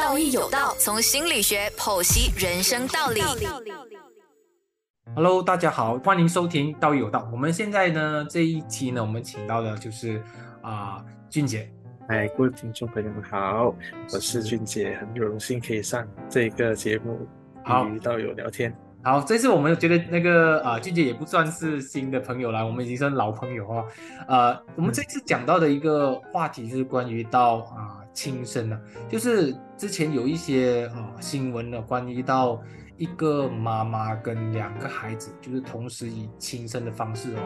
道义有道，从心理学剖析人生道理。Hello，大家好，欢迎收听《道义有道》。我们现在呢这一期呢，我们请到的就是啊、俊杰。哎，各位听众朋友们好，我是俊杰，很有荣幸可以上这个节目好与道友聊天。好，这次我们觉得那个啊、俊杰也不算是新的朋友了，我们已经算老朋友哦。呃，我们这次讲到的一个话题是关于到啊、轻生啊，就是之前有一些呃新闻呢，关于到一个妈妈跟两个孩子，就是同时以轻生的方式哦，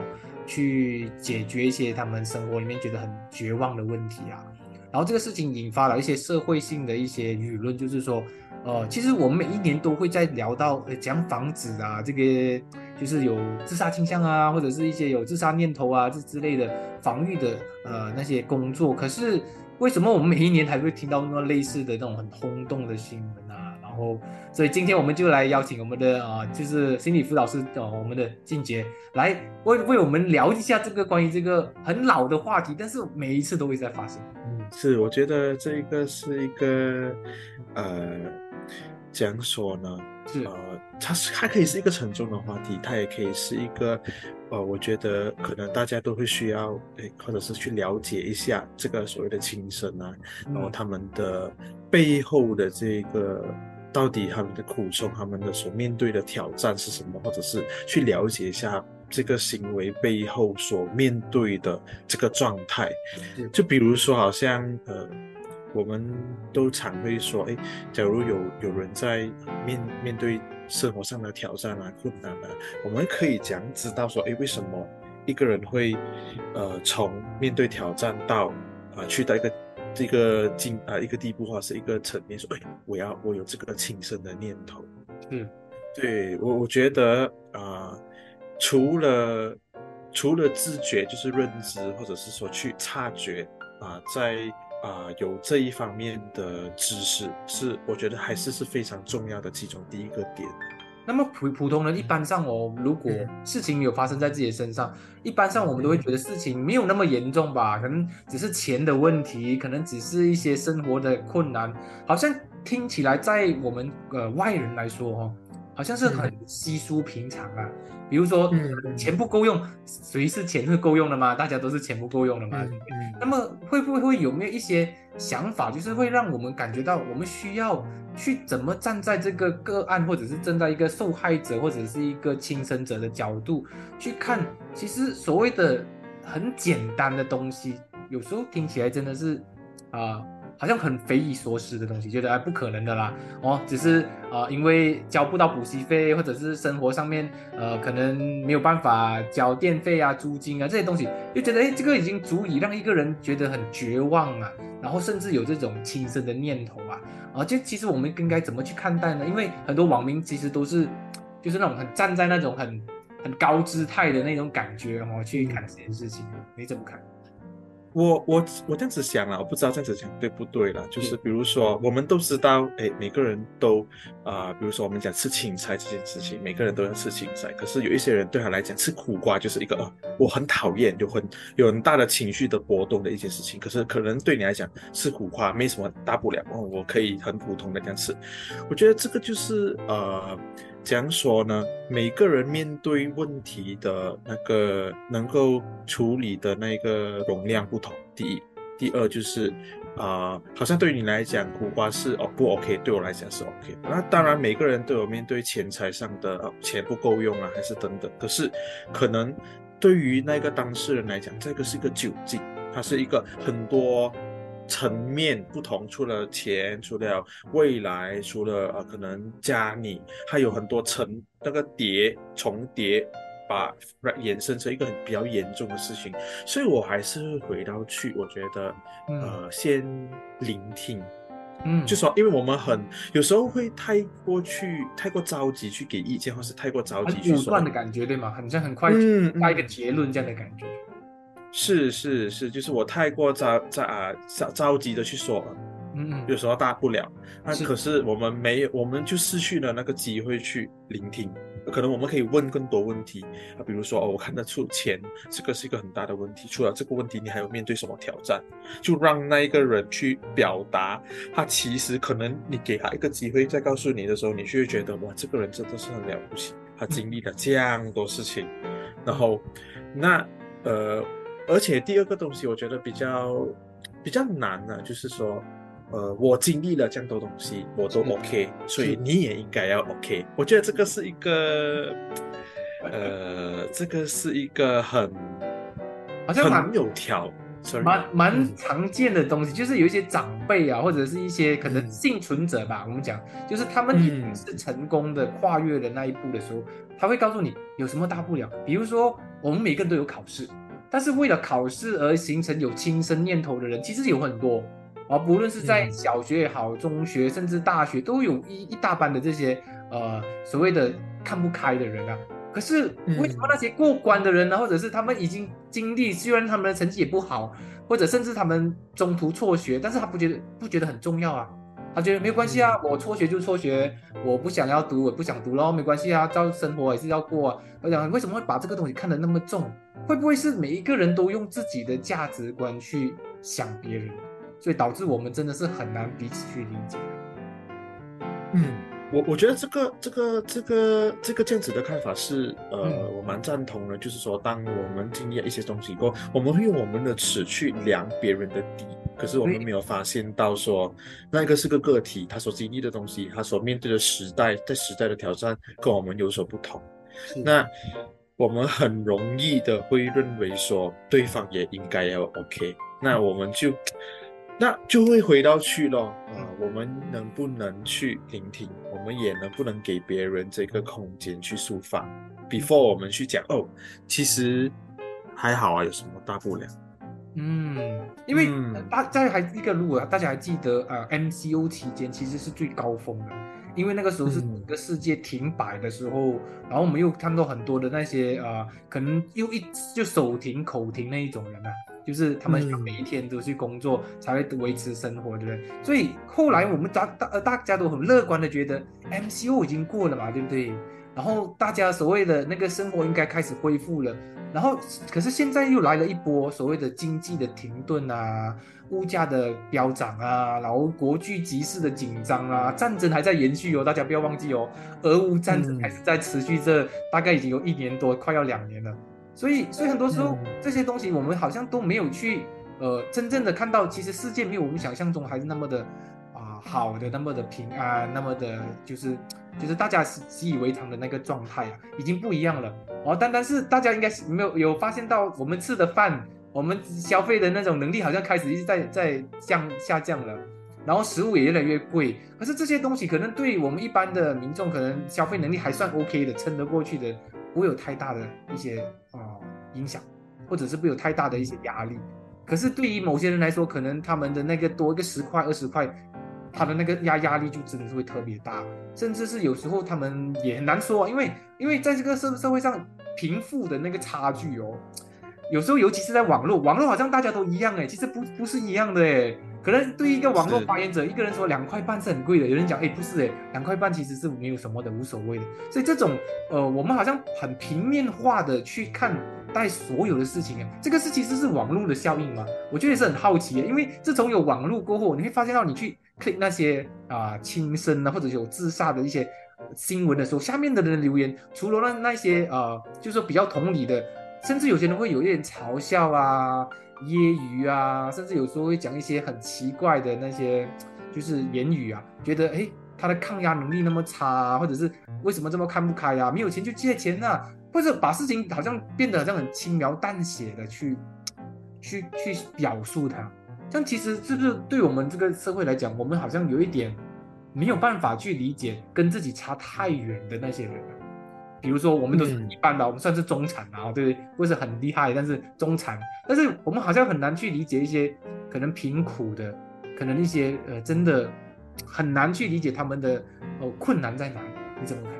去解决一些他们生活里面觉得很绝望的问题啊。然后这个事情引发了一些社会性的一些舆论，就是说，呃，其实我们每一年都会在聊到，呃，讲防止啊，这个就是有自杀倾向啊，或者是一些有自杀念头啊这之类的防御的呃那些工作。可是为什么我们每一年还会听到那么类似的那种很轰动的新闻啊？然后，所以今天我们就来邀请我们的啊、就是心理辅导师呃，我们的静杰来为为我们聊一下这个关于这个很老的话题，但是每一次都会在发生。嗯，是，我觉得这一个是一个呃，讲说呢，是呃，它是它可以是一个沉重的话题，它也可以是一个，呃，我觉得可能大家都会需要，诶，或者是去了解一下这个所谓的轻生啊，然后嗯他们的背后的这个到底他们的苦衷，他们的所面对的挑战是什么，或者是去了解一下这个行为背后所面对的这个状态。就比如说，好像呃，我们都常会说，哎，假如有有人在面面对生活上的挑战啊、困难啊，我们可以讲知道说，哎，为什么一个人会呃从面对挑战到啊、去到一个这个境啊、一个地步或者是一个层面，说，哎，我要我有这个轻生的念头。嗯对我，我觉得啊、除了除了自觉，就是认知，或者是说去察觉啊、在啊、有这一方面的知识，是我觉得还是是非常重要的其中第一个点。那么普普通人一般上哦，如果嗯事情有发生在自己的身上，一般上我们都会觉得事情没有那么严重吧，可能只是钱的问题，可能只是一些生活的困难，好像听起来在我们呃外人来说哦，好像是很稀疏平常啊。比如说嗯钱不够用，谁是钱是够用的吗？大家都是钱不够用的嘛。嗯那么会不会会有没有一些想法，就是会让我们感觉到我们需要去怎么站在这个个案，或者是站在一个受害者或者是一个轻生者的角度去看，其实所谓的很简单的东西，有时候听起来真的是啊、好像很匪夷所思的东西，觉得哎不可能的啦，哦，只是啊、因为交不到补习费，或者是生活上面呃可能没有办法交电费啊、租金啊这些东西，就觉得哎这个已经足以让一个人觉得很绝望啊，然后甚至有这种轻生的念头啊，啊，就其实我们应该怎么去看待呢？因为很多网民其实都是就是那种很站在那种很很高姿态的那种感觉哦去看这件事情，你怎么看？我我我这样子想了，我不知道这样子讲对不对了。就是比如说，我们都知道，哎，每个人都啊、比如说我们讲吃青菜这件事情，每个人都要吃青菜。可是有一些人对他来讲，吃苦瓜就是一个呃，我很讨厌，有很有很大的情绪的波动的一件事情。可是可能对你来讲，吃苦瓜没什么大不了，哦，我可以很普通的这样吃。我觉得这个就是呃，讲说呢？每个人面对问题的那个能够处理的那个容量不同。第一，第二就是啊、好像对于你来讲，苦瓜是哦不 OK，对我来讲是 OK。那当然，每个人都有面对钱财上的、呃、钱不够用啊，还是等等。可是可能对于那个当事人来讲，这个是一个窘境，它是一个很多。层面不同，除了钱，除了未来，除了呃可能家里，还有很多层那个叠重叠，把衍生成一个很比较严重的事情。所以我还是会回到去，我觉得嗯呃先聆听，嗯，就说因为我们很有时候会太过去太过着急去给意见，或是太过着急去断的感觉，对吗？很像很快嗯下一个嗯结论这样的感觉。是是是，就是我太过着着啊着着急的去说，了嗯，有时候大不了。那是可是我们没有，我们就失去了那个机会去聆听。可能我们可以问更多问题啊，比如说哦，我看得出钱这个是一个很大的问题，除了这个问题，你还有面对什么挑战？就让那一个人去表达，他其实可能你给他一个机会再告诉你的时候，你就会觉得哇，这个人真的是很了不起，他经历了这样多事情，然后那呃，而且第二个东西我觉得比较比较难呢，就是说。呃，我经历了这样多东西，我都 OK，所以你也应该要 OK。我觉得这个是一个，呃，这个是一个很好像蛮有条，蛮蛮常见的东西，就是有一些长辈啊，或者是一些可能幸存者吧，我们讲，就是他们已经是成功的跨越了那一步的时候，他会告诉你有什么大不了。比如说，我们每个人都有考试，但是为了考试而形成有轻生念头的人，其实有很多。啊，不论是在小学也好，中学甚至大学，都有一一大班的这些呃所谓的看不开的人啊。可是为什么那些过关的人呢？或者是他们已经经历，虽然他们的成绩也不好，或者甚至他们中途辍学，但是他不觉得不觉得很重要啊？他觉得没有关系啊，我辍学就辍学，我不想要读，我不想读喽，没关系啊，照生活也是要过啊。我讲为什么会把这个东西看得那么重？会不会是每一个人都用自己的价值观去想别人？所以导致我们真的是很难彼此去理解。嗯，我我觉得这个这个这个这个这样子的看法是，呃，我蛮赞同的。就是说，当我们经历了一些东西以后，我们会用我们的尺去量别人的底，可是我们没有发现到说，那个是个个体，他所经历的东西，他所面对的时代，在时代的挑战跟我们有所不同。那我们很容易的会认为说，对方也应该要 OK，那我们就。那就会回到去咯，啊，我们能不能去聆听？我们也能不能给别人这个空间去抒发？before 我们去讲哦，其实还好啊，有什么大不了？嗯，因为大家还一个如果大家还记得啊，MCO 期间其实是最高峰的，因为那个时候是整个世界停摆的时候，然后我们又看到很多的那些啊，可能又一就手停口停那一种人啊。就是他们每一天都去工作，才会维持生活，对不对？所以后来我们大大呃大家都很乐观的觉得，MCO 已经过了嘛，对不对？然后大家所谓的那个生活应该开始恢复了。然后可是现在又来了一波所谓的经济的停顿啊，物价的飙涨啊，然后国际局势的紧张啊，战争还在延续哦，大家不要忘记哦，俄乌战争还是在持续这，大概已经有一年多，快要两年了。所以，所以很多时候这些东西我们好像都没有去，呃，真正的看到，其实世界没有我们想象中还是那么的啊好的，那么的平安，那么的，就是就是大家习以为常的那个状态啊，已经不一样了。哦，单单是大家应该是没有有发现到，我们吃的饭，我们消费的那种能力好像开始一直在在降下降了，然后食物也越来越贵。可是这些东西可能对我们一般的民众，可能消费能力还算 OK 的，撑得过去的。不会有太大的一些啊影响，或者是不会有太大的一些压力。可是对于某些人来说，可能他们的那个多一个十块二十块，他的那个压压力就真的是会特别大，甚至是有时候他们也很难说，因为因为在这个社社会上贫富的那个差距哦，有时候尤其是在网络，网络好像大家都一样哎，其实不不是一样的哎。可能对于一个网络发言者，一个人说两块半是很贵的，有人讲哎不是哎，两块半其实是没有什么的，无所谓的。所以这种呃，我们好像很平面化的去看待所有的事情啊，这个是其实是网络的效应嘛？我觉得也是很好奇，因为自从有网络过后，你会发现到你去 click 那些啊轻生啊或者有自杀的一些新闻的时候，下面的人留言，除了那那些呃，就是说比较同理的，甚至有些人会有一点嘲笑啊。揶揄啊，甚至有时候会讲一些很奇怪的那些，就是言语啊，觉得哎，他的抗压能力那么差，啊或者是为什么这么看不开呀？没有钱就借钱呐，或者把事情好像变得好像很轻描淡写的去，去去表述它，这样其实是不是对我们这个社会来讲，我们好像有一点没有办法去理解跟自己差太远的那些人啊？比如说，我们都是一般的，我们算是中产啊，对不对？不是很厉害，但是中产。但是我们好像很难去理解一些可能贫苦的，可能一些呃，真的很难去理解他们的呃困难在哪里？你怎么看？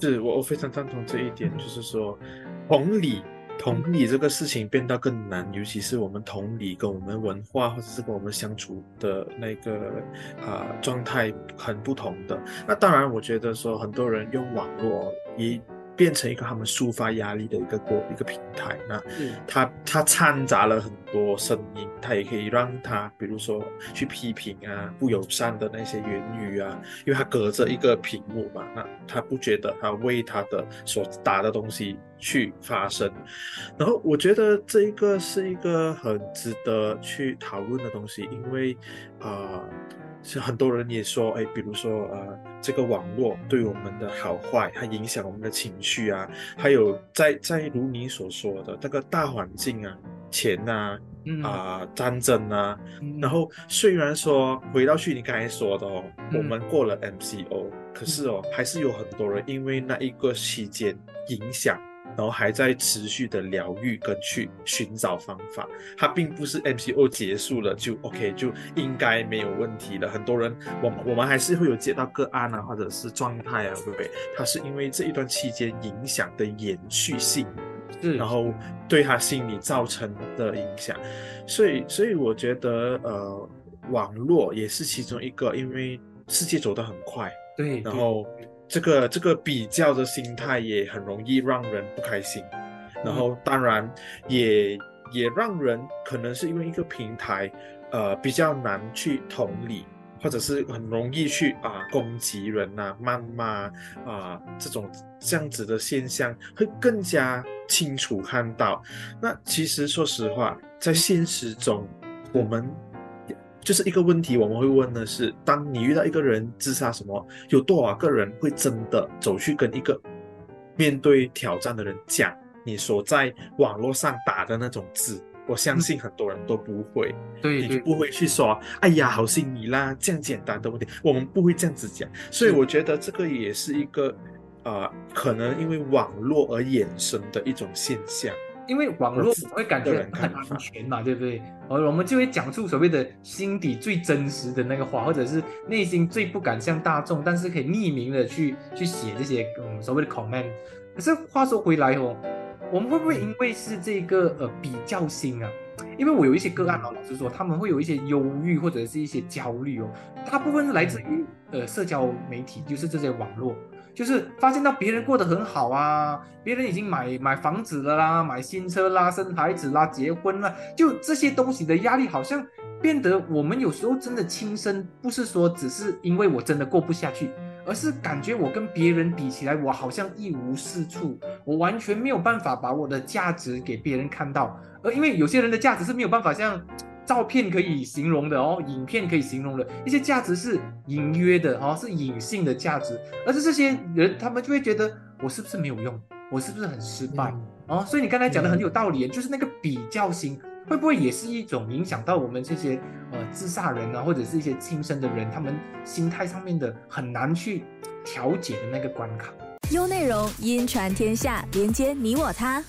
是我我非常赞同这一点，就是说同理。同理这个事情变得更难，尤其是我们同理跟我们文化或者是跟我们相处的那个啊状态很不同的。那当然，我觉得说很多人用网络也变成一个他们抒发压力的一个过一个平台。那是它它掺杂了很多声音，它也可以让它，比如说去批评啊不友善的那些言语啊，因为它隔着一个屏幕嘛，那他不觉得他为他的所打的东西去发声。然后我觉得这一个是一个很值得去讨论的东西，因为啊。是很多人也说，哎，比如说，呃，这个网络对我们的好坏，它影响我们的情绪啊，还有在在如你所说的那个大环境啊，钱啊，啊，战争啊，然后虽然说回到去你刚才说的哦，我们过了 MCO，可是哦，还是有很多人因为那一个期间影响。然后还在持续的疗愈跟去寻找方法，它并不是 MCO 结束了就 OK 就应该没有问题了。很多人，我我们还是会有接到个案啊，或者是状态啊，对不对？它是因为这一段期间影响的延续性，是，然后对他心理造成的影响。所以，所以我觉得，呃，网络也是其中一个，因为世界走得很快，对，然后。这个这个比较的心态也很容易让人不开心，然后当然也也让人可能是因为一个平台，呃比较难去同理，或者是很容易去啊攻击人呐、谩骂啊这种这样子的现象会更加清楚看到。那其实说实话，在现实中我们。就是一个问题，我们会问的是：当你遇到一个人自杀，什么有多少个人会真的走去跟一个面对挑战的人讲你所在网络上打的那种字？我相信很多人都不会，对，你不会去说：“哎呀，好心你啦，这样简单的问题，我们不会这样子讲。”所以我觉得这个也是一个啊，可能因为网络而衍生的一种现象。因为网络会感觉很安全嘛，对不对？而我们就会讲出所谓的心底最真实的那个话，或者是内心最不敢向大众，但是可以匿名的去去写这些嗯所谓的 comment。可是话说回来哦，我们会不会因为是这个呃比较心啊？因为我有一些个案哦，老实说，他们会有一些忧郁或者是一些焦虑哦，大部分是来自于呃社交媒体，就是这些网络。就是发现到别人过得很好啊，别人已经买买房子了啦，买新车啦，生孩子啦，结婚了，就这些东西的压力好像变得我们有时候真的轻生，不是说只是因为我真的过不下去，而是感觉我跟别人比起来，我好像一无是处，我完全没有办法把我的价值给别人看到，而因为有些人的价值是没有办法像。照片可以形容的哦，影片可以形容的一些价值是隐约的哦，是隐性的价值，而是这些人他们就会觉得我是不是没有用，我是不是很失败哦？所以你刚才讲的很有道理，就是那个比较心会不会也是一种影响到我们这些呃自杀人啊，或者是一些轻生的人，他们心态上面的很难去调节的那个关卡。优内容音传天下，连接你我他。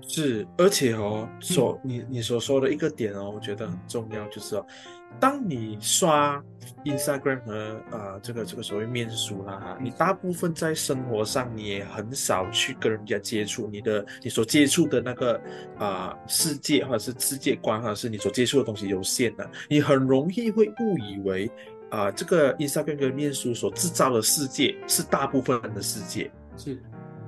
是，而且哦，所你你所说的一个点哦，我觉得很重要，就是哦，当你刷 Instagram 和呃这个这个所谓面书啦哈，你大部分在生活上你也很少去跟人家接触，你的你所接触的那个啊世界或者是世界观，或者是你所接触的东西有限的，你很容易会误以为啊这个 Instagram 跟面书所制造的世界是大部分人的世界，是。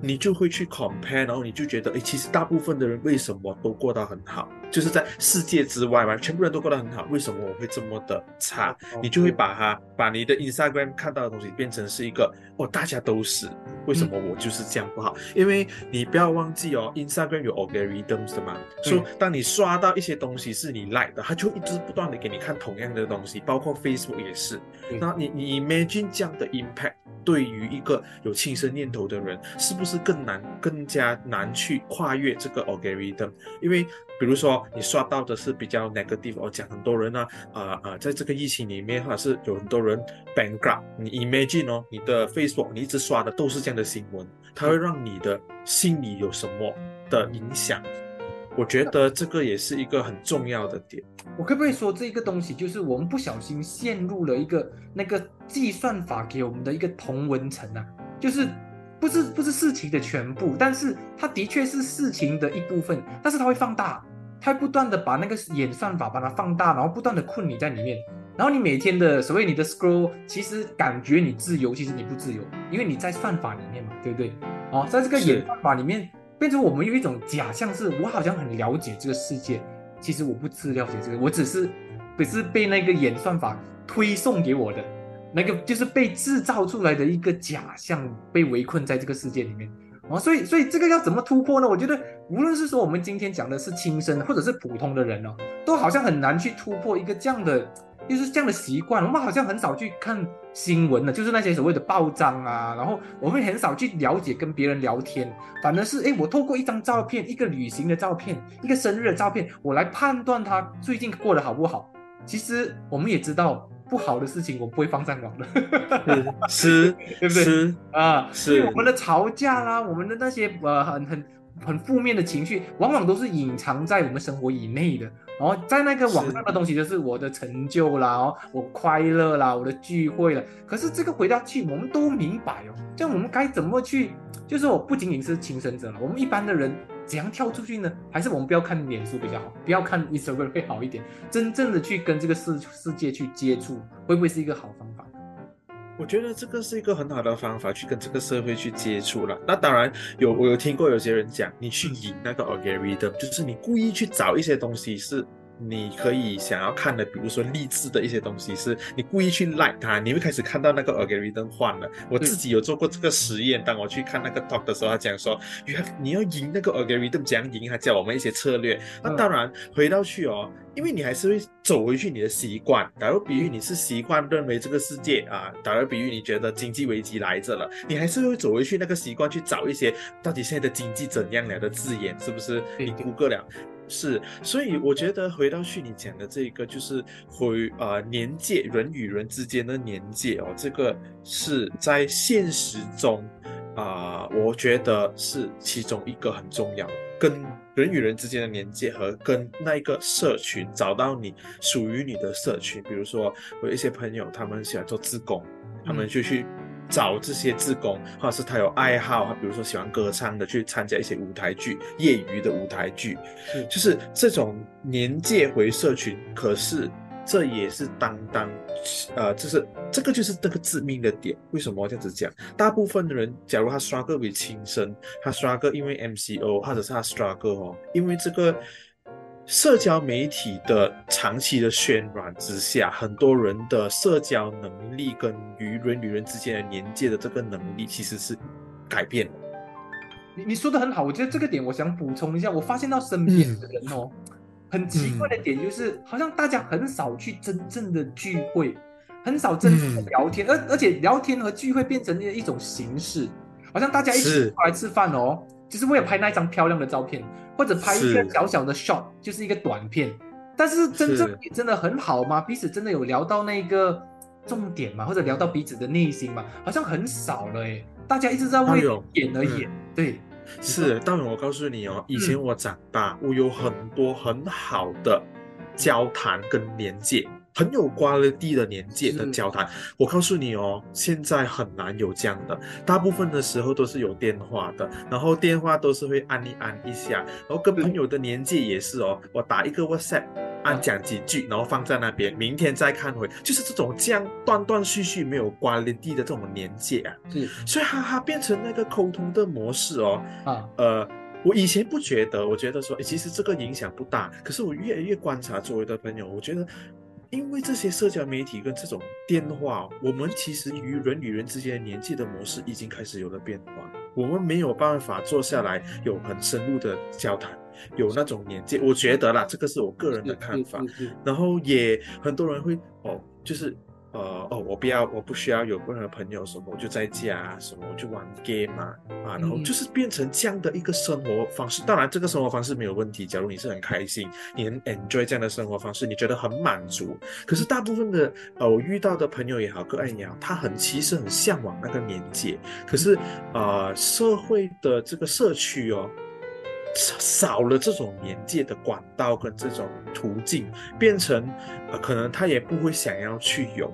你就会去 compare，然后你就觉得，哎，其实大部分的人为什么都过得很好？就是在世界之外嘛，全部人都过得很好，为什么我会这么的差？你就会把它，把你的 Instagram 看到的东西变成是一个，哦，大家都是，为什么我就是这样不好？因为你不要忘记哦，Instagram 有 algorithms 的嘛，说当你刷到一些东西是你 like 的，它就一直不断的给你看同样的东西，包括 Facebook 也是。那你你 imagine 这样的 impact 对于一个有轻生念头的人，是不是是更难、更加难去跨越这个 algorithm？因为比如说。你刷到的是比较 negative，我讲很多人呢，啊啊，在这个疫情里面，或者是有很多人 bankrupt。你 imagine 哦，你的 Facebook 你一直刷的都是这样的新闻，它会让你的心里有什么的影响？我觉得这个也是一个很重要的点。我可不可以说这个东西就是我们不小心陷入了一个那个计算法给我们的一个同文层啊？就是不是不是事情的全部，但是它的确是事情的一部分，但是它会放大。它会不断的把那个演算法把它放大，然后不断的困你在里面，然后你每天的所谓你的 scroll，其实感觉你自由，其实你不自由，因为你在算法里面嘛，对不对？哦，在这个演算法里面，变成我们有一种假象，是我好像很了解这个世界，其实我不知了解这个，我只是只是被那个演算法推送给我的，那个就是被制造出来的一个假象，被围困在这个世界里面。哦，所以所以这个要怎么突破呢？我觉得无论是说我们今天讲的是亲生，或者是普通的人哦，都好像很难去突破一个这样的，就是这样的习惯。我们好像很少去看新闻的，就是那些所谓的报章啊，然后我们很少去了解跟别人聊天，反而是哎，我透过一张照片，一个旅行的照片，一个生日的照片，我来判断他最近过得好不好。其实我们也知道。不好的事情我不会放上网的，是，对不对？是啊，是所以我们的吵架啦，我们的那些呃很很很负面的情绪，往往都是隐藏在我们生活以内的。然后在那个网上的东西，就是我的成就啦，哦，我快乐啦，我的聚会了。可是这个回到去，我们都明白哦，这样我们该怎么去？就是我不仅仅是轻生者了，我们一般的人怎样跳出去呢？还是我们不要看脸书比较好，不要看 Instagram 会好一点？真正的去跟这个世世界去接触，会不会是一个好方法？我觉得这个是一个很好的方法，去跟这个社会去接触了。那当然有，我有听过有些人讲，你去引那个 algorithm，就是你故意去找一些东西是。你可以想要看的，比如说励志的一些东西，是你故意去 like 它，你会开始看到那个 algorithm 换了。我自己有做过这个实验，当我去看那个 talk 的时候，他讲说，你你要赢那个 algorithm，怎样赢？他教我们一些策略。那当然回到去哦，因为你还是会走回去你的习惯。打个比喻你是习惯认为这个世界啊，打个比喻你觉得经济危机来着了，你还是会走回去那个习惯去找一些到底现在的经济怎样了的字眼，是不是？你估个了。是，所以我觉得回到去你讲的这个，就是回呃年界人与人之间的年界哦，这个是在现实中啊，我觉得是其中一个很重要，跟人与人之间的年界和跟那一个社群找到你属于你的社群，比如说我有一些朋友，他们喜欢做自工，他们就去。找这些自工，或者是他有爱好，他比如说喜欢歌唱的，去参加一些舞台剧，业余的舞台剧，就是这种年界回社群。可是这也是当当，呃，就是这个就是这个致命的点。为什么这样子讲？大部分的人，假如他刷个为轻生，他刷个因为 MCO，或者是他刷个哦，因为这个。社交媒体的长期的渲染之下，很多人的社交能力跟与人与人之间的连接的这个能力其实是改变你你说的很好，我觉得这个点我想补充一下。我发现到身边的人哦，很奇怪的点就是，好像大家很少去真正的聚会，很少真正的聊天，而而且聊天和聚会变成了一种形式，好像大家一起出来吃饭哦。就是为了拍那张漂亮的照片，或者拍一个小小的 shot，就是一个短片。但是真正也真的很好吗？彼此真的有聊到那个重点吗？或者聊到彼此的内心吗？好像很少了哎，大家一直在为演而演。对，是。但我告诉你哦，以前我长大，我有很多很好的交谈跟连接。很有关了地的年纪的交谈，我告诉你哦，现在很难有这样的，大部分的时候都是有电话的，然后电话都是会按一按一下，然后跟朋友的年纪也是哦，我打一个 WhatsApp，按讲几句，然后放在那边，明天再看回，就是这种这样断断续续没有关了地的这种年纪啊，是，所以哈哈变成那个沟通的模式哦，啊，呃，我以前不觉得，我觉得说，其实这个影响不大，可是我越来越观察周围的朋友，我觉得。因为这些社交媒体跟这种电话，我们其实与人与人之间的年纪的模式已经开始有了变化。我们没有办法坐下来有很深入的交谈，有那种连接，我觉得啦，这个是我个人的看法。然后也很多人会哦，就是。呃哦，我不要，我不需要有任何朋友什么，我就在家什么，我就玩 game 啊啊，然后就是变成这样的一个生活方式。当然，这个生活方式没有问题。假如你是很开心，你很 enjoy 这样的生活方式，你觉得很满足。可是大部分的呃，我遇到的朋友也好，个案也好，他很其实很向往那个年纪。可是呃，社会的这个社区哦。少了这种连接的管道跟这种途径，变成呃，可能他也不会想要去有。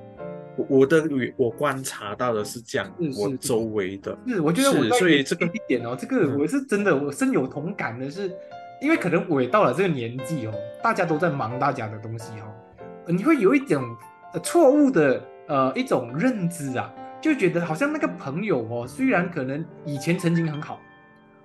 我我的我观察到的是这样，我周围的，是我觉得我所以这个一点哦，这个我是真的，我深有同感的是，因为可能我也到了这个年纪哦，大家都在忙大家的东西哦，你会有一种错误的呃一种认知啊，就觉得好像那个朋友哦，虽然可能以前曾经很好，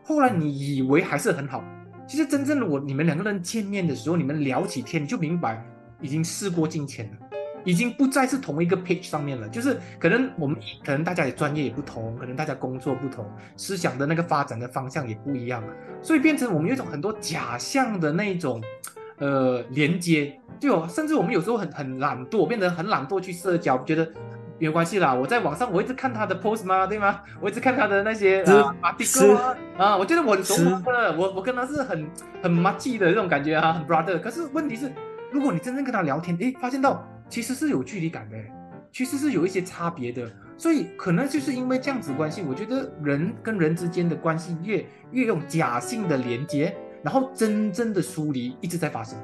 后来你以为还是很好，其实真正的我你们两个人见面的时候，你们聊起天，你就明白已经事过境迁了。已经不再是同一个 page 上面了，就是可能我们可能大家也专业也不同，可能大家工作不同，思想的那个发展的方向也不一样，所以变成我们有一种很多假象的那种呃连接，就甚至我们有时候很很懒惰，变得很懒惰去社交，觉得没有关系啦。我在网上我一直看他的 post 嘛？对吗？我一直看他的那些啊，article 啊，啊，我觉得我很熟的，我我跟他是很很 m a c 的这种感觉啊，很 brother。可是问题是，如果你真正跟他聊天，诶，发现到。其实是有距离感的，其实是有一些差别的，所以可能就是因为这样子关系，我觉得人跟人之间的关系越越用假性的连接，然后真正的疏离一直在发生，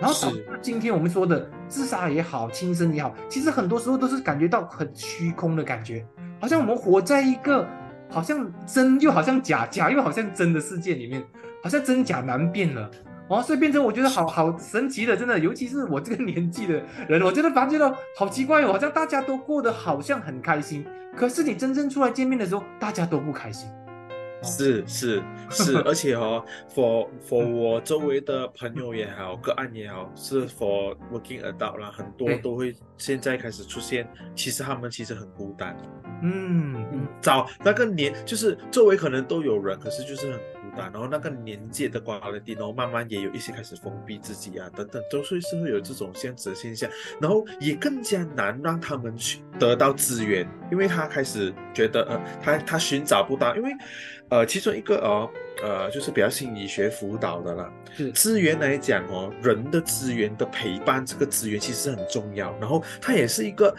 然后导致今天我们说的自杀也好，轻生也好，其实很多时候都是感觉到很虚空的感觉，好像我们活在一个好像真又好像假，假又好像真的世界里面，好像真假难辨了。哦，所以变成我觉得好好神奇的，真的，尤其是我这个年纪的人，我真的发觉到好奇怪哦，好像大家都过得好像很开心，可是你真正出来见面的时候，大家都不开心。是是是，而且哦，for for 我周围的朋友也好，个案也好，是 for working adult 啦，很多都会现在开始出现，其实他们其实很孤单。嗯嗯，找那个年就是周围可能都有人，可是就是很。然后那个年纪的瓜了蒂诺，慢慢也有一些开始封闭自己啊，等等，都是是会有这种这样子的现象。然后也更加难让他们去得到资源，因为他开始觉得，呃，他他寻找不到，因为，呃，其中一个哦，呃，就是比较心理学辅导的了。资源来讲哦，人的资源的陪伴，这个资源其实很重要。然后它也是一个。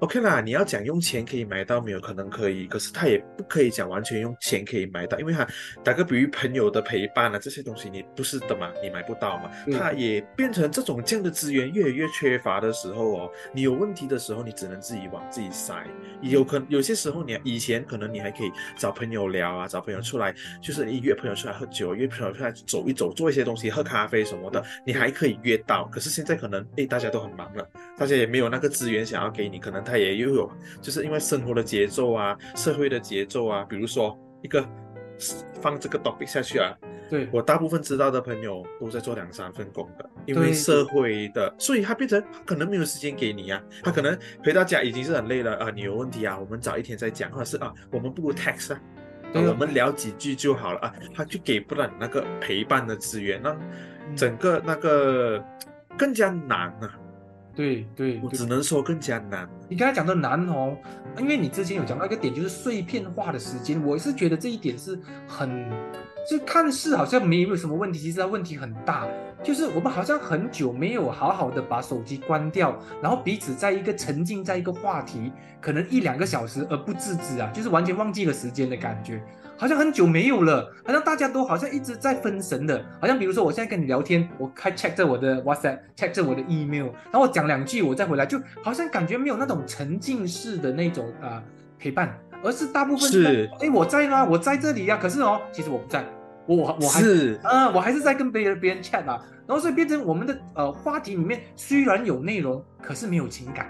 OK 啦，你要讲用钱可以买到没有？可能可以，可是他也不可以讲完全用钱可以买到，因为他打个比喻，朋友的陪伴啊这些东西你不是的嘛，你买不到嘛。他也变成这种这样的资源越来越缺乏的时候哦，你有问题的时候，你只能自己往自己塞。有可有些时候你以前可能你还可以找朋友聊啊，找朋友出来，就是你约朋友出来喝酒，约朋友出来走一走，做一些东西，喝咖啡什么的，你还可以约到。可是现在可能诶大家都很忙了，大家也没有那个资源想要给你，可能。他也又有，就是因为生活的节奏啊，社会的节奏啊，比如说一个放这个 topic 下去啊，对。我大部分知道的朋友都在做两三份工的，因为社会的，所以他变成可能没有时间给你啊，他可能回到家已经是很累了啊，你有问题啊，我们早一天再讲，或者是啊，我们不如 text 啊，我们聊几句就好了啊，他就给不了你那个陪伴的资源，让整个那个更加难啊。对对，我只能说更加难。你刚才讲的难哦，因为你之前有讲到一个点，就是碎片化的时间，我是觉得这一点是很，就看似好像没有什么问题，其实它问题很大。就是我们好像很久没有好好的把手机关掉，然后彼此在一个沉浸在一个话题，可能一两个小时而不自知啊，就是完全忘记了时间的感觉。好像很久没有了，好像大家都好像一直在分神的，好像比如说我现在跟你聊天，我开 check 着我的 WhatsApp，check 着我的 email，然后我讲两句，我再回来，就好像感觉没有那种沉浸式的那种啊陪伴，而是大部分是哎我在吗？我在这里呀，可是哦，其实我不在，我我还是嗯，我还是在跟别人别人 chat 啊，然后所以变成我们的呃话题里面虽然有内容，可是没有情感。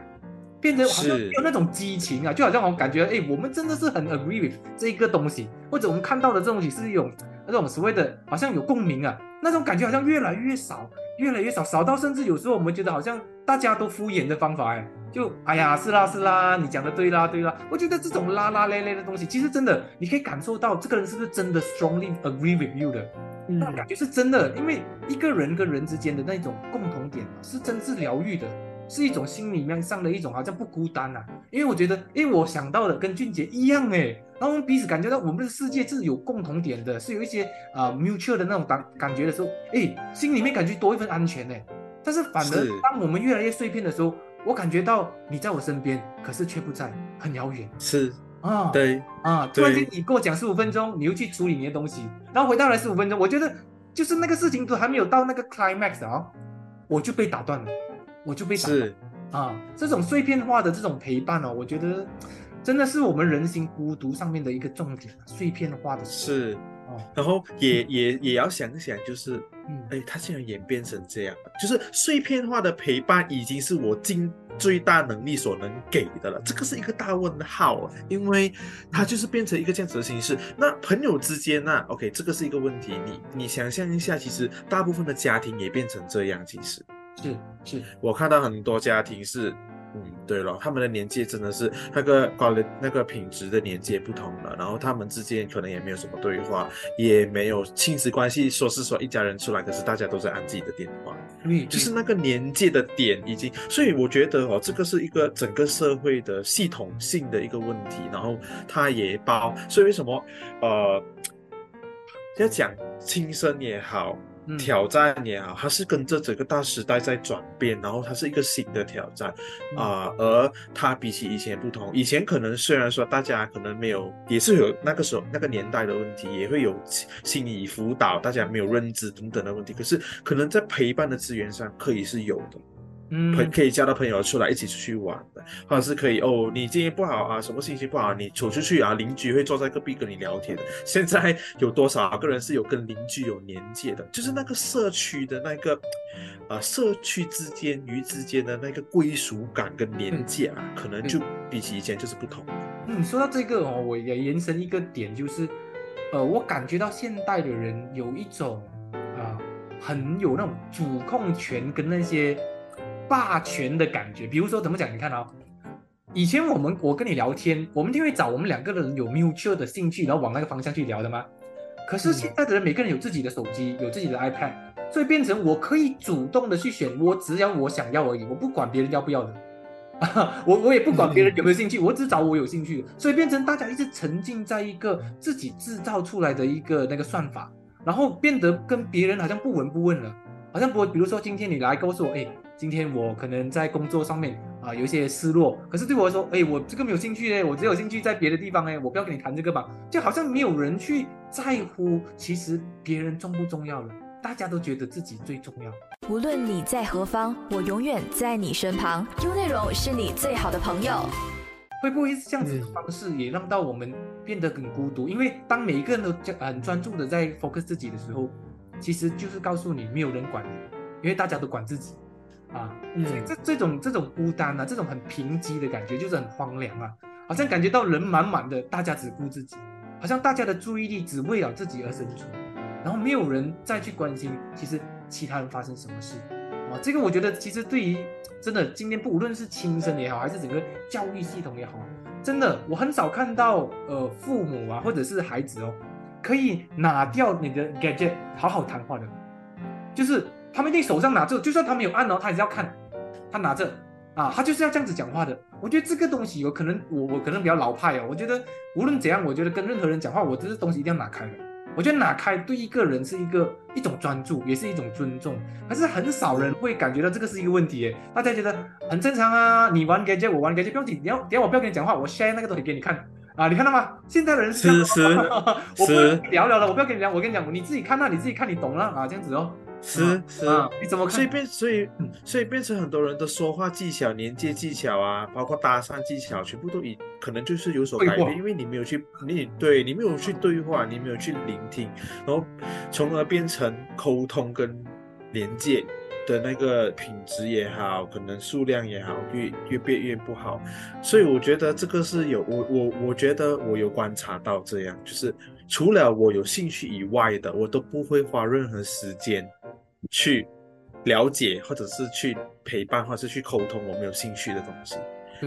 变得好像没有那种激情啊，就好像我感觉，哎，我们真的是很 agree with 这一个东西，或者我们看到的这东西是一种那种所谓的，好像有共鸣啊，那种感觉好像越来越少，越来越少，少到甚至有时候我们觉得好像大家都敷衍的方法，哎，就哎呀是啦是啦，你讲的对啦对啦，我觉得这种拉拉咧咧的东西，其实真的你可以感受到这个人是不是真的 strongly agree with you 的，嗯，感觉是真的，因为一个人跟人之间的那种共同点是真是疗愈的。是一种心里面上的一种好像不孤单呐，因为我觉得，因为我想到的跟俊杰一样诶，然后我们彼此感觉到我们的世界是有共同点的，是有一些啊 mutual 的那种感感觉的时候，哎，心里面感觉多一份安全呢。但是反而当我们越来越碎片的时候，我感觉到你在我身边，可是却不在，很遥远。是。啊，对。啊，突然间你跟我讲十五分钟，你又去处理你的东西，然后回到来十五分钟，我觉得就是那个事情都还没有到那个 climax 啊，我就被打断了。我就被打是。啊，这种碎片化的这种陪伴哦，我觉得真的是我们人心孤独上面的一个重点碎片化的是。哦，然后也也也要想想，就是，嗯，哎，他竟然演变成这样，就是碎片化的陪伴已经是我尽最大能力所能给的了，这个是一个大问号啊，因为它就是变成一个这样子的形式。那朋友之间呢、o k 这个是一个问题，你你想象一下，其实大部分的家庭也变成这样，其实。是是，我看到很多家庭是，嗯，对了，他们的年纪真的是那个高的那个品质的年纪也不同了，然后他们之间可能也没有什么对话，也没有亲子关系，说是说一家人出来，可是大家都在按自己的电话，嗯，就是那个年纪的点已经，所以我觉得哦，这个是一个整个社会的系统性的一个问题，然后它也包，所以为什么呃，要讲轻生也好。嗯。挑战也好，它是跟着整个大时代在转变，然后它是一个新的挑战。嗯。啊、而它比起以前不同，以前可能虽然说大家可能没有，也是有那个时候那个年代的问题，也会有心心理辅导，大家没有认知等等的问题，可是可能在陪伴的资源上可以是有的。嗯朋可以交到朋友出来一起出去玩的，或者是可以哦，你今天不好啊，什么心情不好，你走出去啊，邻居会坐在隔壁跟你聊天的。现在有多少个人是有跟邻居有连接的？就是那个社区的那个，呃，社区之间与之间的那个归属感跟连接啊，可能就比起以前就是不同。嗯，说到这个哦，我也延伸一个点，就是，呃，我感觉到现代的人有一种啊、很有那种主控权跟那些霸权的感觉。比如说怎么讲？你看啊、以前我们我跟你聊天，我们一定会找我们两个人有 mutual 的兴趣，然后往那个方向去聊的吗？可是现在的人每个人有自己的手机，有自己的 iPad，所以变成我可以主动的去选，我只要我想要而已，我不管别人要不要的。啊，我我也不管别人有没有兴趣，我只找我有兴趣的，所以变成大家一直沉浸在一个自己制造出来的一个那个算法，然后变得跟别人好像不闻不问了，好像不，比如说今天你来告诉我，哎，今天我可能在工作上面啊、有一些失落，可是对我来说，哎，我这个没有兴趣嘞，我只有兴趣在别的地方哎，我不要跟你谈这个吧，就好像没有人去在乎，其实别人重不重要了，大家都觉得自己最重要。无论你在何方，我永远在你身旁。优内容是你最好的朋友。会不会是这样子的嗯方式，也让到我们变得很孤独？因为当每一个人都这很专注的在 focus 自己的时候，其实就是告诉你没有人管你，因为大家都管自己啊。嗯所以这这种这种孤单啊，这种很贫瘠的感觉，就是很荒凉啊，好像感觉到人满满的，大家只顾自己，好像大家的注意力只为了自己而生存，然后没有人再去关心其实其他人发生什么事。啊，这个我觉得其实对于真的今天不无论是亲生也好，还是整个教育系统也好，真的我很少看到呃父母啊或者是孩子哦，可以拿掉你的 gadget 好好谈话的，就是他们一定手上拿着，就算他没有按哦，他也是要看，他拿着啊，他就是要这样子讲话的。我觉得这个东西有可能我我可能比较老派哦，我觉得无论怎样，我觉得跟任何人讲话，我这个东西一定要拿开的。我觉得拿开对一个人是一个一种专注，也是一种尊重。可是很少人会感觉到这个是一个问题耶，大家觉得很正常啊，你玩 gadget 我玩 gadget 不要紧，你要等下我不要跟你讲话，我 share 那个东西给你看啊，你看到吗？现在的人这样是是 我不聊聊了，我不要跟你聊，我跟你讲，你自己看啊，你自己看，你懂了啊，这样子哦。是是啊，你怎么看？所以变，所以所以变成很多人的说话技巧、连接技巧啊，包括搭讪技巧，全部都以可能就是有所改变，因为你没有去，你对你没有去对话，你没有去聆听，然后从而变成沟通跟连接的那个品质也好，可能数量也好，越越变越不好。所以我觉得这个是有我我我觉得我有观察到这样，就是除了我有兴趣以外的，我都不会花任何时间去了解，或者是去陪伴，或者是去沟通我没有兴趣的东西。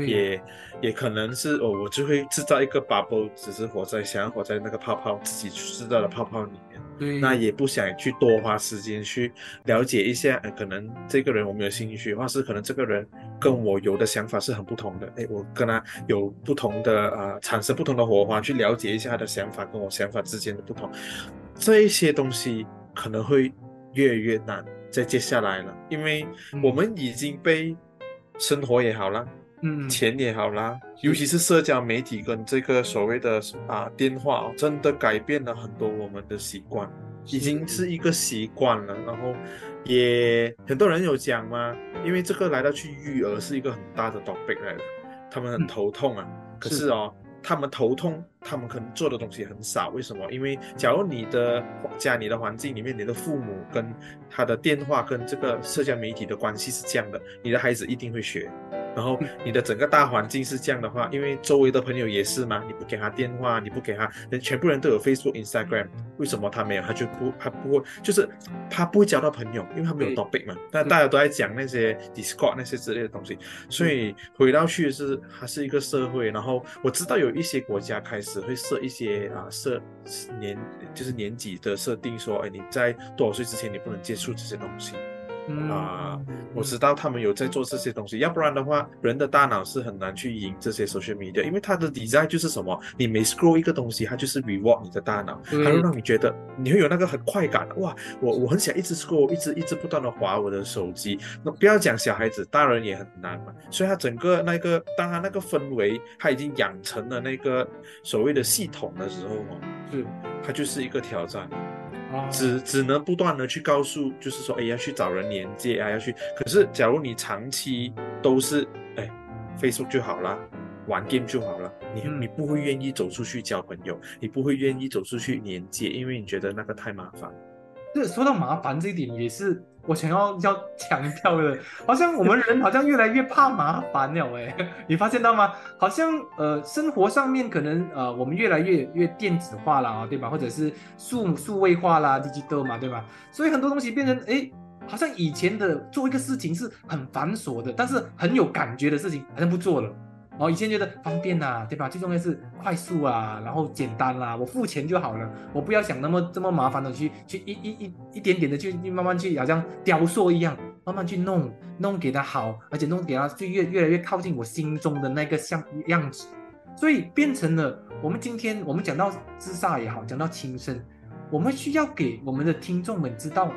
也也可能是哦，我就会制造一个 bubble，只是活在想要活在那个泡泡自己制造的泡泡里面。对，那也不想去多花时间去了解一下，呃，可能这个人我没有兴趣，或是可能这个人跟我有的想法是很不同的，哎，我跟他有不同的呃，产生不同的火花，去了解一下他的想法跟我想法之间的不同，这一些东西可能会越来越难再接下来了，因为嗯。我们已经被生活也好啦，嗯。钱也好啦，尤其是社交媒体跟这个所谓的啊电话哦，真的改变了很多我们的习惯，已经是一个习惯了。然后也很多人有讲嘛，因为这个来到去育儿是一个很大的 topic 来的，他们很嗯。头痛啊。可是是。哦，他们头痛，他们可能做的东西很少。为什么？因为假如你的家、你的环境里面，你的父母跟他的电话跟这个社交媒体的关系是这样的，你的孩子一定会学。然后你的整个大环境是这样的话，因为周围的朋友也是嘛，你不给他电话，你不给他，人全部人都有 Facebook、Instagram，为什么他没有？他就不，他不会，就是他不会交到朋友，因为他没有 topic 嘛。但大家都在讲那些 Discord 那些之类的东西，所以回到去是还是一个社会。然后我知道有一些国家开始只会设一些啊设年就是年纪的设定，说哎你在多少岁之前你不能接触这些东西。啊，我知道他们有在做这些东西，要不然的话，人的大脑是很难去赢这些 social media，因为它的 design 就是什么，你每 scroll 一个东西，它就是 reward 你的大脑，它会让你觉得你会有那个很快感，哇，我我很想一直 scroll，一直一直不断的划我的手机。那不要讲小孩子，大人也很难嘛。所以它整个那个，当他那个氛围，他已经养成了那个所谓的系统的时候哦，是，它就是一个挑战。只只能不断的去告诉，就是说，哎，要去找人连接啊，要去。可是，假如你长期都是哎，Facebook 就好了，玩 game 就好了，你你不会愿意走出去交朋友，你不会愿意走出去连接，因为你觉得那个太麻烦。对说到麻烦这一点，也是我想要要强调的。好像我们人好像越来越怕麻烦了，哎，你发现到吗？好像呃，生活上面可能呃，我们越来越越电子化了啊，对吧？或者是数数位化啦，digital 嘛，对吧？所以很多东西变成哎，好像以前的做一个事情是很繁琐的，但是很有感觉的事情，好像不做了。哦，以前觉得方便呐，对吧？最重要是快速啊，然后简单啦，我付钱就好了，我不要想那么这么麻烦的去去一一一一点点的去慢慢去，好像雕塑一样，慢慢去弄弄给他好，而且弄给他就越越来越靠近我心中的那个像样子，所以变成了我们今天我们讲到自杀也好，讲到轻生，我们需要给我们的听众们知道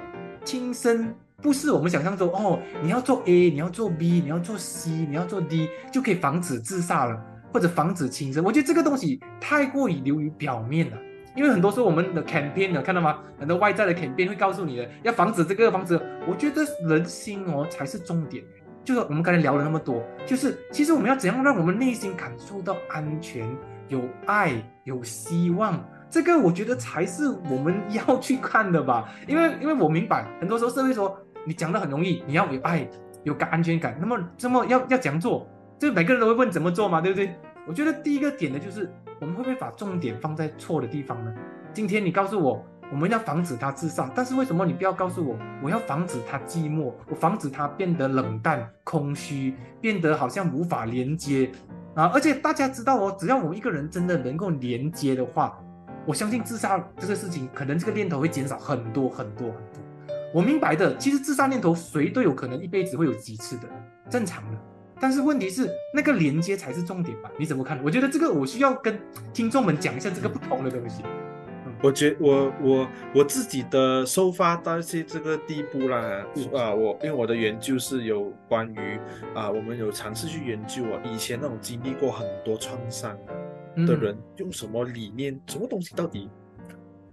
轻生。不是我们想象中哦，你要做 A，你要做 B，你要做 C，你要做 D，就可以防止自杀了，或者防止轻生。我觉得这个东西太过于流于表面了，因为很多时候我们的 campaign 呢，看到吗？很多外在的 campaign 会告诉你的，要防止这个，防止。我觉得人心哦才是重点。就是我们刚才聊了那么多，就是其实我们要怎样让我们内心感受到安全、有爱、有希望。这个我觉得才是我们要去看的吧，因为因为我明白，很多时候社会说。你讲的很容易，你要有爱，有个安全感。那么，这么要要怎样做？就每个人都会问怎么做嘛，对不对？我觉得第一个点呢，就是我们会不会把重点放在错的地方呢？今天你告诉我，我们要防止他自杀，但是为什么你不要告诉我，我要防止他寂寞，我防止他变得冷淡、空虚，变得好像无法连接啊？而且大家知道哦，只要我们一个人真的能够连接的话，我相信自杀这个事情，可能这个念头会减少很多很多很多。我明白的，其实自杀念头谁都有可能一辈子会有几次的，正常的。但是问题是那个连接才是重点吧？你怎么看？我觉得这个我需要跟听众们讲一下这个不同的东西。我觉我我我自己的收发到些这个地步啦，啊，我因为我的研究是有关于啊，我们有尝试去研究啊，以前那种经历过很多创伤的的人用什么理念，什么东西到底？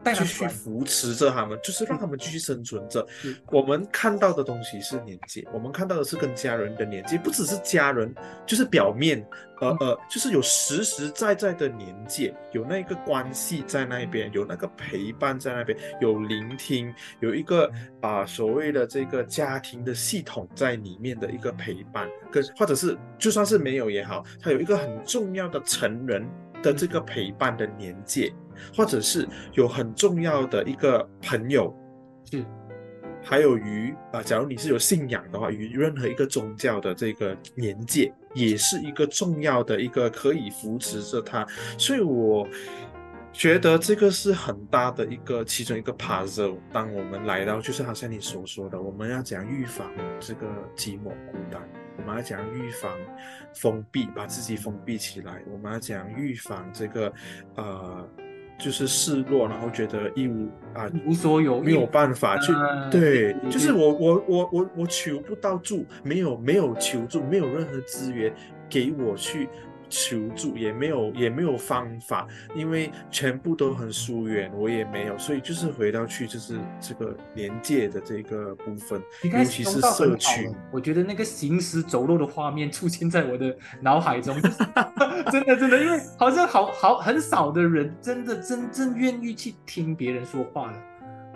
继续扶持着他们，就是让他们继续生存着。我们看到的东西是连接，我们看到的是跟家人的连接，不只是家人，就是表面，呃呃，就是有实实在在的连接，有那个关系在那边，有那个陪伴在那边，有聆听，有一个啊所谓的这个家庭的系统在里面的一个陪伴，跟或者是就算是没有也好，它有一个很重要的成人的这个陪伴的连接。或者是有很重要的一个朋友，嗯，还有与啊，假如你是有信仰的话，与任何一个宗教的这个连接，也是一个重要的一个可以扶持着他。所以我觉得这个是很大的一个其中一个 puzzle。当我们来到，就是好像你所说的，我们要怎样预防这个寂寞孤单？我们要怎样预防封闭，把自己封闭起来？我们要怎样预防这个呃？就是示弱，然后觉得一无啊无所有，没有办法去对，就是我我我我我求不到助，没有没有求助，没有任何资源给我去求助，也没有也没有方法，因为全部都很疏远，我也没有，所以就是回到去就是这个连接的这个部分，尤其是社区，我觉得那个行尸走肉的画面出现在我的脑海中，真的真的，因为好像好好很少的人真的真正愿意去听别人说话了，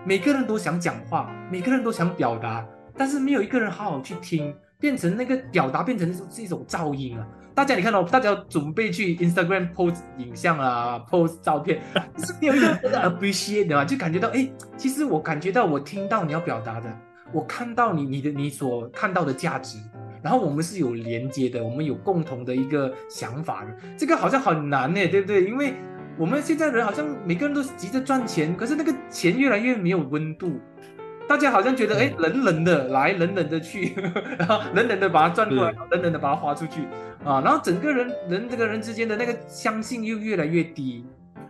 每个人都想讲话，每个人都想表达，但是没有一个人好好去听。变成那个表达变成是一种噪音啊！大家你看到，大家准备去 Instagram post 影像啊，post 照片，是没有一个 appreciate 的嘛？就感觉到，哎，其实我感觉到，我听到你要表达的，我看到你你的你所看到的价值，然后我们是有连接的，我们有共同的一个想法的，这个好像很难呢，对不对？因为我们现在人好像每个人都急着赚钱，可是那个钱越来越没有温度。大家好像觉得，哎，冷冷的来，冷冷的去，然后冷冷的把它转过来，冷冷的把它花出去，啊，然后整个人人这个人之间的那个相信又越来越低，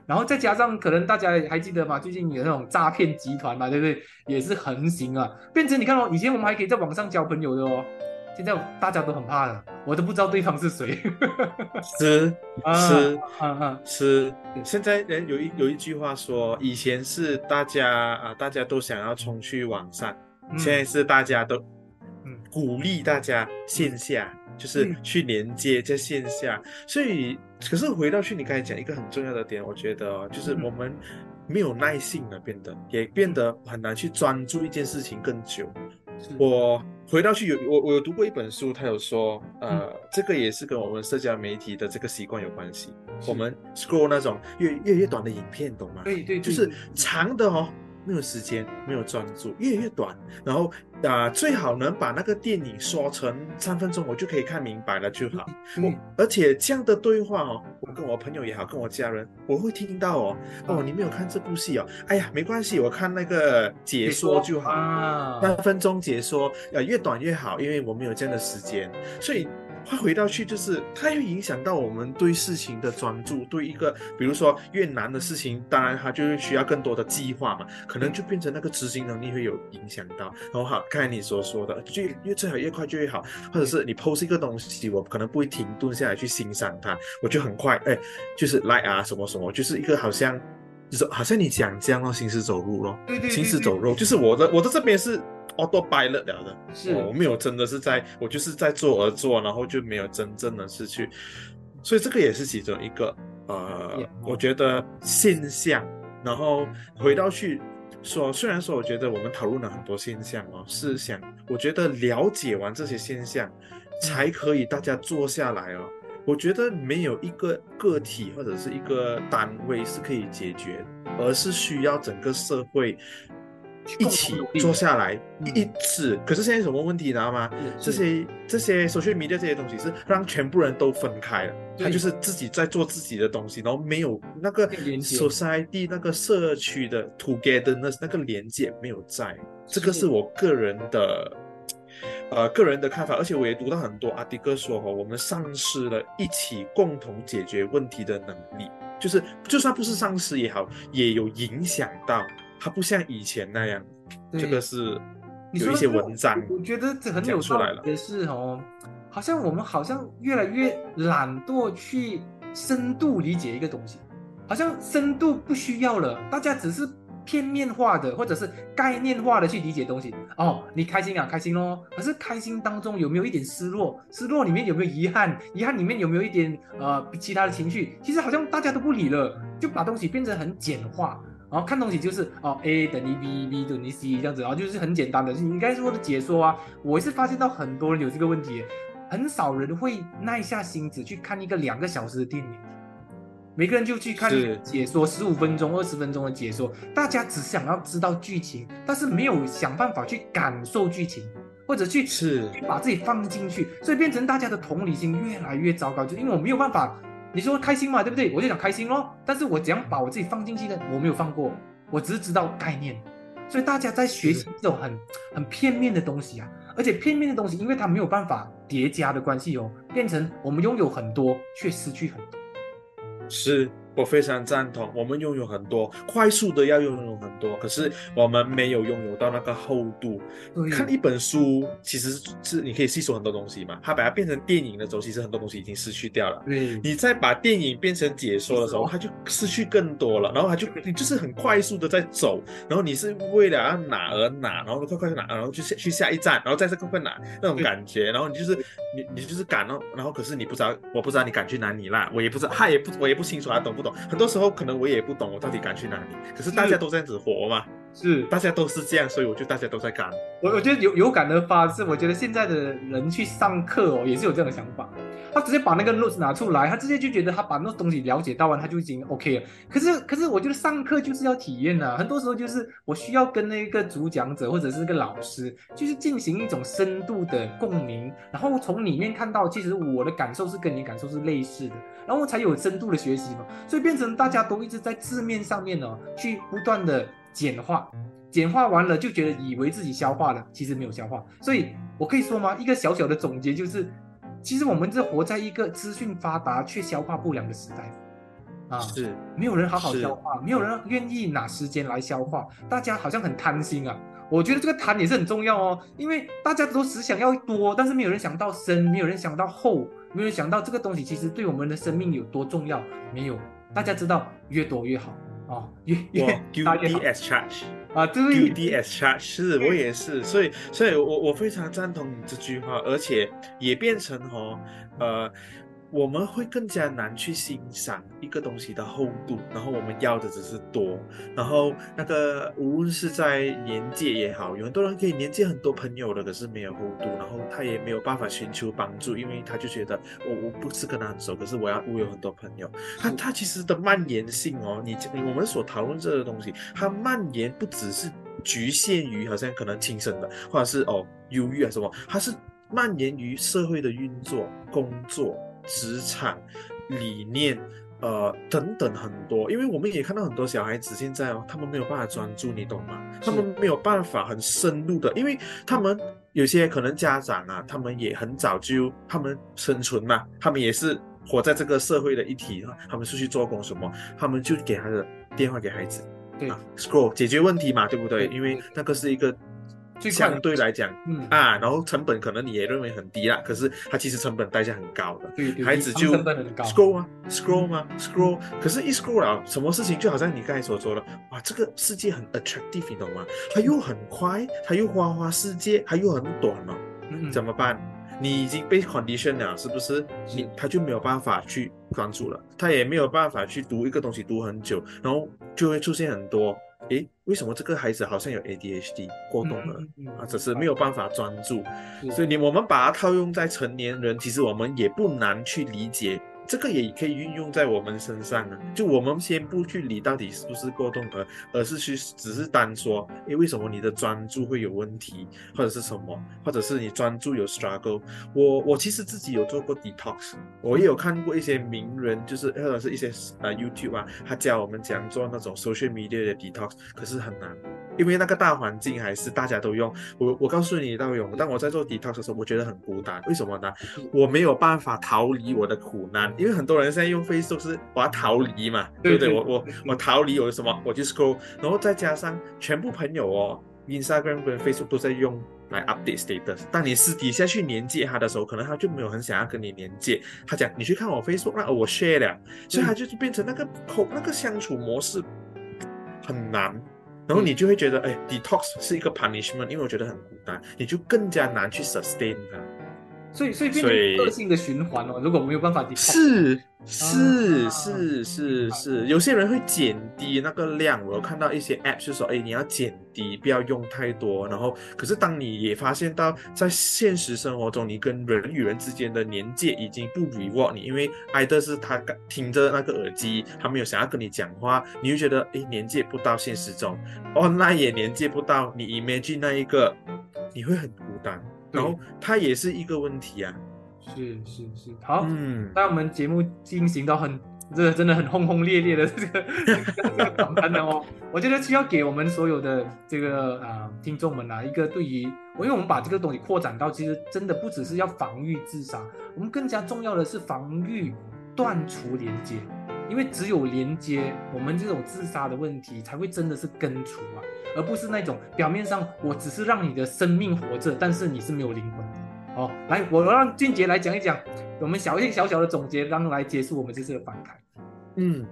然后再加上可能大家还记得吗？最近有那种诈骗集团嘛，对不对？也是横行啊，变成你看哦，以前我们还可以在网上交朋友的哦。现在大家都很怕了，我都不知道对方是谁。是是是，现在人有一有一句话说，以前是大家啊，大家都想要冲去网上，现在是大家都嗯鼓励大家线下，就是去连接在线下。所以，可是回到去你刚才讲一个很重要的点，我觉得就是我们没有耐性了，变得也变得很难去专注一件事情更久。我。回到去有我我有读过一本书，他有说，呃，这个也是跟我们社交媒体的这个习惯有关系。我们 scroll 那种越越越短的影片，懂吗？对对，就是长的哦。没有时间，没有专注，越来越短。然后啊，最好能把那个电影说成三分钟，我就可以看明白了就好。我而且这样的对话哦，我跟我朋友也好，跟我家人，我会听到哦。哦，你没有看这部戏哦？哎呀，没关系，我看那个解说就好。三分钟解说，呃，越短越好，因为我没有这样的时间，所以。它回到去就是，它会影响到我们对事情的专注，对一个比如说越难的事情，当然它就会需要更多的计划嘛，可能就变成那个执行能力会有影响到。然后好，刚才你所说的，就越最好越快就越好，或者是你 post 一个东西，我可能不会停顿下来去欣赏它，我就很快，哎，就是 like 啊什么什么，就是一个好像，就是好像你讲这样咯，行尸走肉咯，行尸走肉，就是我的我的这边是。哦，都掰了了的，是我没有真的是在，我就是在做而做，然后就没有真正的是去，所以这个也是其中一个呃，我觉得现象。然后回到去说，虽然说我觉得我们讨论了很多现象哦，是想我觉得了解完这些现象，才可以大家坐下来哦。我觉得没有一个个体或者是一个单位是可以解决，而是需要整个社会。一起坐下来一次，可是现在什么问题，你知道吗？这些这些手续迷的这些东西是让全部人都分开了，他就是自己在做自己的东西，然后没有那个 society 那个社区的 together 那那个连接没有在，这个是我个人的呃个人的看法，而且我也读到很多阿迪哥说哦，我们丧失了一起共同解决问题的能力，就是就算不是丧失也好，也有影响到。它不像以前那样，这个是有一些文章，我觉得这很有出来了。也是哦，好像我们好像越来越懒惰去深度理解一个东西，好像深度不需要了，大家只是片面化的或者是概念化的去理解东西。哦，你开心啊，开心咯。可是开心当中有没有一点失落？失落里面有没有遗憾？遗憾里面有没有一点呃其他的情绪？其实好像大家都不理了，就把东西变成很简化。然后看东西就是哦，A 等于 B，B 等于 C 这样子，然后就是很简单的，你应该说的解说啊。我是发现到很多人有这个问题，很少人会耐下心子去看一个两个小时的电影，每个人就去看解说十五分钟、二十分钟的解说，大家只想要知道剧情，但是没有想办法去感受剧情，或者去是去把自己放进去，所以变成大家的同理心越来越糟糕，就因为我没有办法。你说开心嘛，对不对？我就想开心咯。但是我怎样把我自己放进去呢？我没有放过，我只是知道概念。所以大家在学习这种很很片面的东西啊，而且片面的东西，因为它没有办法叠加的关系哦，变成我们拥有很多却失去很多。是我非常赞同。我们拥有很多，快速的要拥有很多，可是我们没有拥有到那个厚度。看一本书，其实是你可以吸收很多东西嘛。它把它变成电影的时候，其实很多东西已经失去掉了。对，你再把电影变成解说的时候，它就失去更多了。然后它就你就是很快速的在走，然后你是为了要哪而哪，然后快快去哪，然后就下去下一站，然后再是快快哪那种感觉。然后你就是你你就是赶了，然后可是你不知道，我不知道你赶去哪里啦，我也不知道，他也不我也不清楚他懂不。很多时候可能我也不懂，我到底该去哪里。可是大家都这样子活嘛，是大家都是这样，所以我就大家都在赶。我我觉得有有感而发是，我觉得现在的人去上课哦，也是有这样的想法。他直接把那个 notes 拿出来，他直接就觉得他把那东西了解到完，他就已经 OK 了。可是可是我觉得上课就是要体验呐，很多时候就是我需要跟那个主讲者或者是个老师，就是进行一种深度的共鸣，然后从里面看到其实我的感受是跟你感受是类似的，然后才有深度的学习嘛。所以变成大家都一直在字面上面呢，去不断的简化，简化完了就觉得以为自己消化了，其实没有消化。所以我可以说吗？一个小小的总结就是。其实我们是活在一个资讯发达却消化不良的时代，啊，是没有人好好消化，没有人愿意拿时间来消化，大家好像很贪心啊。我觉得这个贪也是很重要哦，因为大家都只想要多，但是没有人想到深，没有人想到厚，没有人想到这个东西其实对我们的生命有多重要。没有，大家知道越多越好啊，越越 大越好。啊，对对，D S charge 是我也是，所以，所以我我非常赞同你这句话，而且也变成哦，呃。我们会更加难去欣赏一个东西的厚度，然后我们要的只是多，然后那个无论是在年纪也好，有很多人可以年纪很多朋友的，可是没有厚度，然后他也没有办法寻求帮助，因为他就觉得我我不是跟他很熟，可是我要我有很多朋友，他他其实的蔓延性哦，你我们所讨论这个东西，它蔓延不只是局限于好像可能亲生的，或者是哦忧郁啊什么，它是蔓延于社会的运作、工作。职场理念，呃，等等很多，因为我们也看到很多小孩子现在哦，他们没有办法专注，你懂吗？他们没有办法很深入的，因为他们有些可能家长啊，他们也很早就他们生存嘛，他们也是活在这个社会的一体啊，他们出去做工什么，他们就给他的电话给孩子，对，scroll 解决问题嘛，对不对？因为那个是一个。相对来讲，嗯啊，然后成本可能你也认为很低啦，可是它其实成本代价很高的。对，孩子就 scroll 啊，scroll 吗？scroll，可是，一 scroll 了，什么事情就好像你刚才所说的，哇，这个世界很 attractive，你懂吗？它又很快，它又花花世界，它又很短哦，怎么办？你已经被 condition 了，是不是？你他就没有办法去关注了，他也没有办法去读一个东西读很久，然后就会出现很多。诶，为什么这个孩子好像有 ADHD 过动了啊？只是没有办法专注，所以你我们把它套用在成年人，其实我们也不难去理解。这个也可以运用在我们身上啊！就我们先不去理到底是不是过动而而是去只是单说，诶，为什么你的专注会有问题，或者是什么，或者是你专注有 struggle？我我其实自己有做过 detox，我也有看过一些名人，就是或者是一些呃 YouTube 啊，他教我们怎样做那种 social media 的 detox，可是很难。因为那个大环境还是大家都用我，我告诉你，道勇，当我在做 detox 的时候，我觉得很孤单。为什么呢？我没有办法逃离我的苦难。因为很多人现在用 Facebook 是我要逃离嘛，对不对？我我我逃离，有什么？我就 scroll，然后再加上全部朋友哦，Instagram 跟 Facebook 都在用来 update status。当你私底下去连接他的时候，可能他就没有很想要跟你连接。他讲你去看我 Facebook，那我 share 了，所以他就变成那个口那个相处模式很难。然后你就会觉得，哎，detox 是一个 punishment，因为我觉得很孤单，你就更加难去 sustain 它。所以，所以变成恶性的循环哦。如果没有办法 detox，是是是是是，有些人会减低那个量。我有看到一些 app 就说，哎，你要减低，不要用太多。然后，可是当你也发现到，在现实生活中，你跟人与人之间的连接已经不 reward 你，因为挨的是他听着那个耳机，他没有想要跟你讲话，你就觉得，哎，连接不到现实中，online 也连接不到，你 imagine 那一个，你会很孤单。然后它也是一个问题啊，是是是，好，嗯，那我们节目进行到很，这个真的很轰轰烈烈的 这个访谈的哦，我觉得需要给我们所有的这个啊听众们啊一个对于，因为我们把这个东西扩展到，其实真的不只是要防御自杀，我们更加重要的是防御断除连接。因为只有连接，我们这种自杀的问题才会真的是根除啊，而不是那种表面上我只是让你的生命活着，但是你是没有灵魂的。哦，来，我让俊杰来讲一讲，我们小一小小的总结，然后来结束我们这次的访谈。嗯，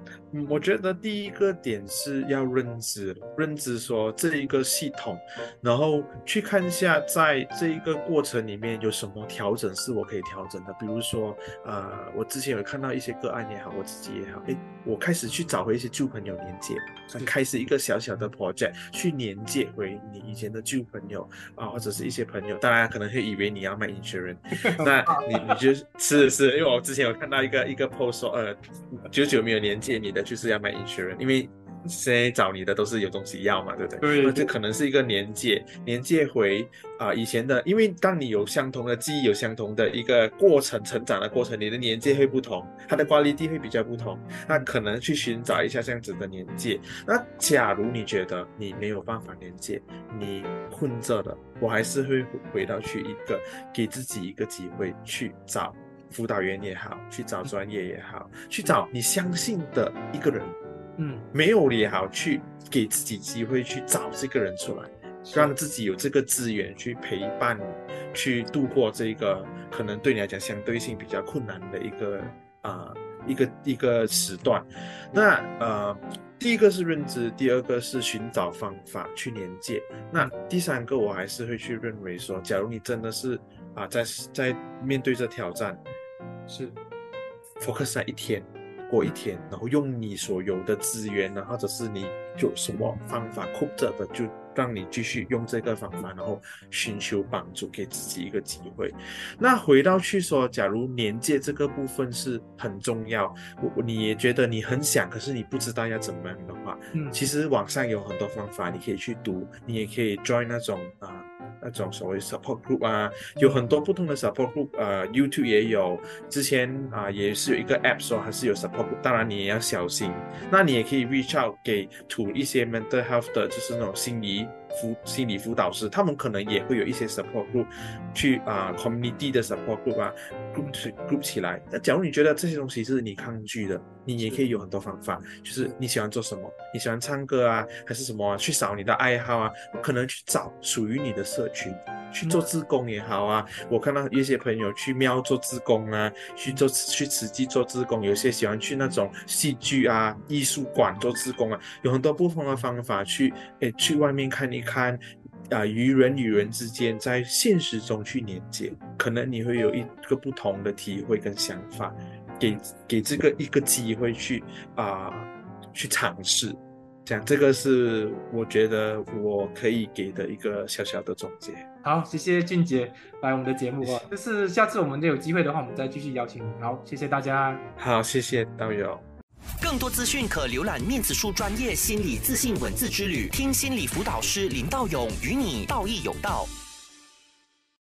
我觉得第一个点是要认知，认知说这一个系统，然后去看一下在这一个过程里面有什么调整是我可以调整的。比如说，呃，我之前有看到一些个案也好，我自己也好，诶，我开始去找回一些旧朋友连接，开始一个小小的 project 去连接回你以前的旧朋友啊，或者是一些朋友，当然可能会以为你要卖 insurance，那你你就是是，因为我之前有看到一个一个 post 说，呃，久久没。有连接你的就是要买 insurance，因为现在找你的都是有东西要嘛，对不对？对。那这可能是一个连接，连接回啊以前的，因为当你有相同的记忆，有相同的一个过程成长的过程，你的连接会不同，它的挂历地会比较不同。那可能去寻找一下这样子的连接。那假如你觉得你没有办法连接，你困着的，我还是会回到去一个给自己一个机会去找。辅导员也好，去找专业也好，去找你相信的一个人，嗯，没有也好，去给自己机会去找这个人出来，让自己有这个资源去陪伴你，去度过这个可能对你来讲相对性比较困难的一个啊一个一个时段。那呃，第一个是认知，第二个是寻找方法去连接，那第三个我还是会去认为说，假如你真的是啊在在面对这挑战。是，focus 在一天过一天，然后用你所有的资源呢，或者是你有什么方法控制的，就让你继续用这个方法，然后寻求帮助，给自己一个机会。那回到去说，假如年界这个部分是很重要，我你也觉得你很想，可是你不知道要怎么样的话，嗯，其实网上有很多方法，你可以去读，你也可以 join 那种啊。那种所谓 support group 啊，有很多不同的 support group，呃，YouTube 也有，之前啊也是有一个 app 说还是有 support group，当然你也要小心。那你也可以 reach out 给 to 一些 mental health 的，就是那种心理辅心理辅导师，他们可能也会有一些 support group，去啊 community 的 support group 啊 group group 起来。那假如你觉得这些东西是你抗拒的，你也可以有很多方法，就是你喜欢做什么，你喜欢唱歌啊，还是什么，去找你的爱好啊，可能去找属于你的社群。去做自工也好啊，我看到一些朋友去庙做自工啊，去做去慈济做自工，有些喜欢去那种戏剧啊、艺术馆做自工啊，有很多不同的方法去诶去外面看一看啊，与人与人之间在现实中去连接，可能你会有一个不同的体会跟想法，给给这个一个机会去啊去尝试。这样，这个是我觉得我可以给的一个小小的总结。好，谢谢俊杰来我们的节目啊，就是下次我们有机会的话，我们再继续邀请你。好，谢谢大家。好，谢谢导游。更多资讯可浏览面子书专业心理自信文字之旅，听心理辅导师林道勇与你道义有道。